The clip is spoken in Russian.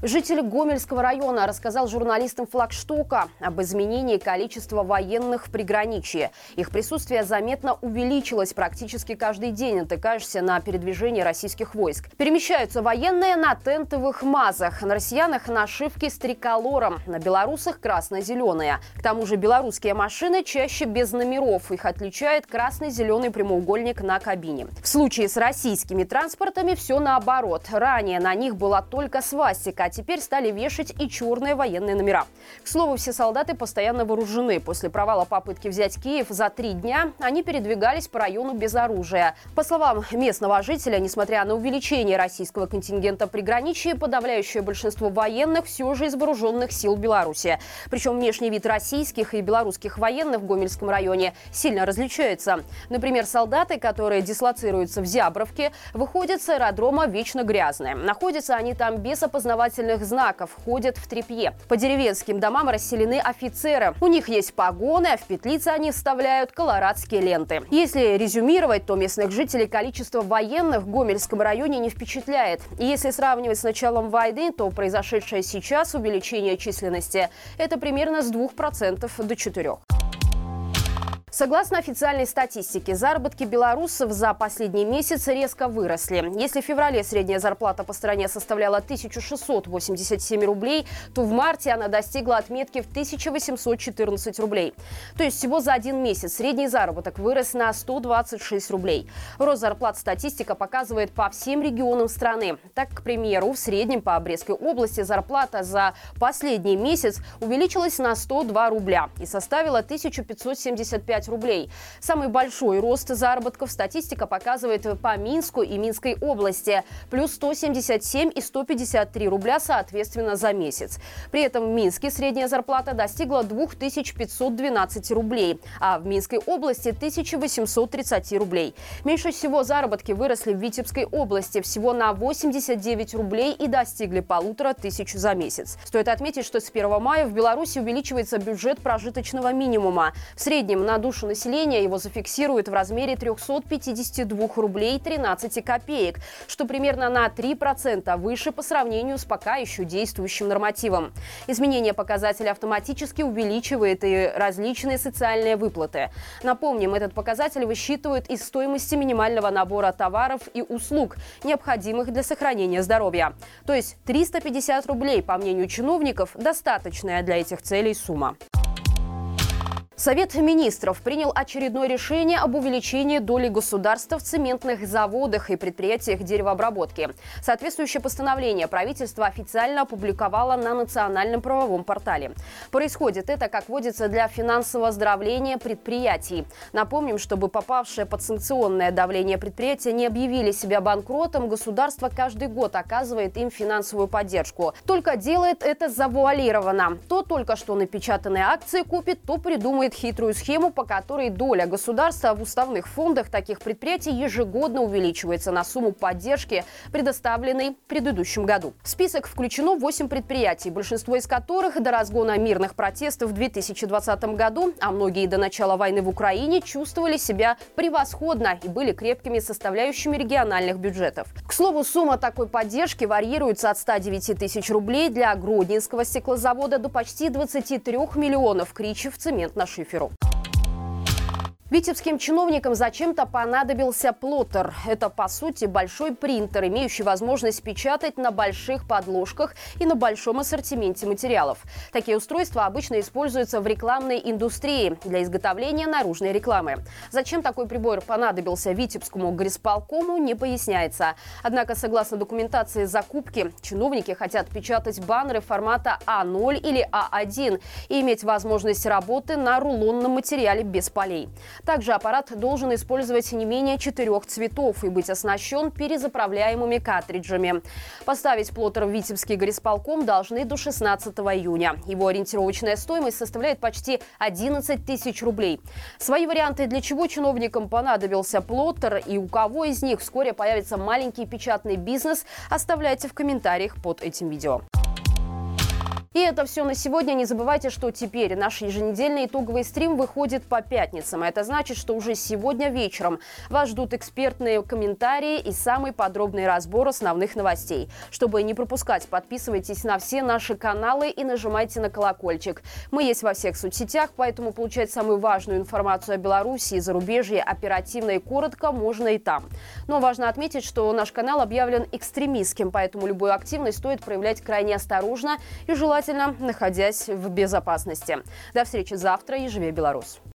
Житель Гомельского района рассказал журналистам флагштока об изменении количества военных в приграничье. Их присутствие заметно увеличилось практически каждый день, натыкаешься на передвижение российских войск. Перемещаются военные на тентовых мазах, на россиянах нашивки с триколором, на белорусах красно-зеленые. К тому же белорусские машины чаще без номеров. Их отличает красный-зеленый прямоугольник на кабине. В случае с российскими транспортами все наоборот. Ранее на них была только свастика, а теперь стали вешать и черные военные номера. К слову, все солдаты постоянно вооружены. После провала попытки взять Киев за три дня они передвигались по району без оружия. По словам местного жителя, несмотря на увеличение российского контингента приграничья, подавляющее большинство военных все же из вооруженных сил Беларуси. Причем внешний вид российских и белорусских военных в Гомельском районе сильно различается. Например, солдаты, которые дислоцируются в Зябровке, выходят с аэродрома вечно грязные. Находятся они там без опознавательных опознавательных знаков, ходят в трепье. По деревенским домам расселены офицеры. У них есть погоны, а в петлицы они вставляют колорадские ленты. Если резюмировать, то местных жителей количество военных в Гомельском районе не впечатляет. И если сравнивать с началом войны, то произошедшее сейчас увеличение численности – это примерно с 2% до 4%. Согласно официальной статистике, заработки белорусов за последний месяц резко выросли. Если в феврале средняя зарплата по стране составляла 1687 рублей, то в марте она достигла отметки в 1814 рублей. То есть всего за один месяц средний заработок вырос на 126 рублей. Рост зарплат статистика показывает по всем регионам страны. Так, к примеру, в среднем по Брестской области зарплата за последний месяц увеличилась на 102 рубля и составила 1575 рублей. Самый большой рост заработков статистика показывает по Минску и Минской области. Плюс 177 и 153 рубля соответственно за месяц. При этом в Минске средняя зарплата достигла 2512 рублей, а в Минской области 1830 рублей. Меньше всего заработки выросли в Витебской области всего на 89 рублей и достигли полутора тысяч за месяц. Стоит отметить, что с 1 мая в Беларуси увеличивается бюджет прожиточного минимума. В среднем на душу населения его зафиксируют в размере 352 рублей 13 копеек, что примерно на 3% выше по сравнению с пока еще действующим нормативом. Изменение показателя автоматически увеличивает и различные социальные выплаты. Напомним, этот показатель высчитывают из стоимости минимального набора товаров и услуг, необходимых для сохранения здоровья. То есть 350 рублей, по мнению чиновников, достаточная для этих целей сумма. Совет министров принял очередное решение об увеличении доли государства в цементных заводах и предприятиях деревообработки. Соответствующее постановление правительство официально опубликовало на национальном правовом портале. Происходит это, как водится, для финансового оздоровления предприятий. Напомним, чтобы попавшие под санкционное давление предприятия не объявили себя банкротом, государство каждый год оказывает им финансовую поддержку. Только делает это завуалированно. То только что напечатанные акции купит, то придумает придумывает хитрую схему, по которой доля государства в уставных фондах таких предприятий ежегодно увеличивается на сумму поддержки, предоставленной в предыдущем году. В список включено 8 предприятий, большинство из которых до разгона мирных протестов в 2020 году, а многие до начала войны в Украине чувствовали себя превосходно и были крепкими составляющими региональных бюджетов. К слову, сумма такой поддержки варьируется от 109 тысяч рублей для Гродненского стеклозавода до почти 23 миллионов кричев цемент на шиферу. Витебским чиновникам зачем-то понадобился плоттер. Это, по сути, большой принтер, имеющий возможность печатать на больших подложках и на большом ассортименте материалов. Такие устройства обычно используются в рекламной индустрии для изготовления наружной рекламы. Зачем такой прибор понадобился Витебскому горисполкому, не поясняется. Однако, согласно документации закупки, чиновники хотят печатать баннеры формата А0 или А1 и иметь возможность работы на рулонном материале без полей. Также аппарат должен использовать не менее четырех цветов и быть оснащен перезаправляемыми картриджами. Поставить плоттер в Витебский горисполком должны до 16 июня. Его ориентировочная стоимость составляет почти 11 тысяч рублей. Свои варианты, для чего чиновникам понадобился плоттер и у кого из них вскоре появится маленький печатный бизнес, оставляйте в комментариях под этим видео. И это все на сегодня. Не забывайте, что теперь наш еженедельный итоговый стрим выходит по пятницам. Это значит, что уже сегодня вечером вас ждут экспертные комментарии и самый подробный разбор основных новостей. Чтобы не пропускать, подписывайтесь на все наши каналы и нажимайте на колокольчик. Мы есть во всех соцсетях, поэтому получать самую важную информацию о Беларуси и зарубежье оперативно и коротко можно и там. Но важно отметить, что наш канал объявлен экстремистским, поэтому любую активность стоит проявлять крайне осторожно и желательно желательно находясь в безопасности. До встречи завтра и живи Беларусь!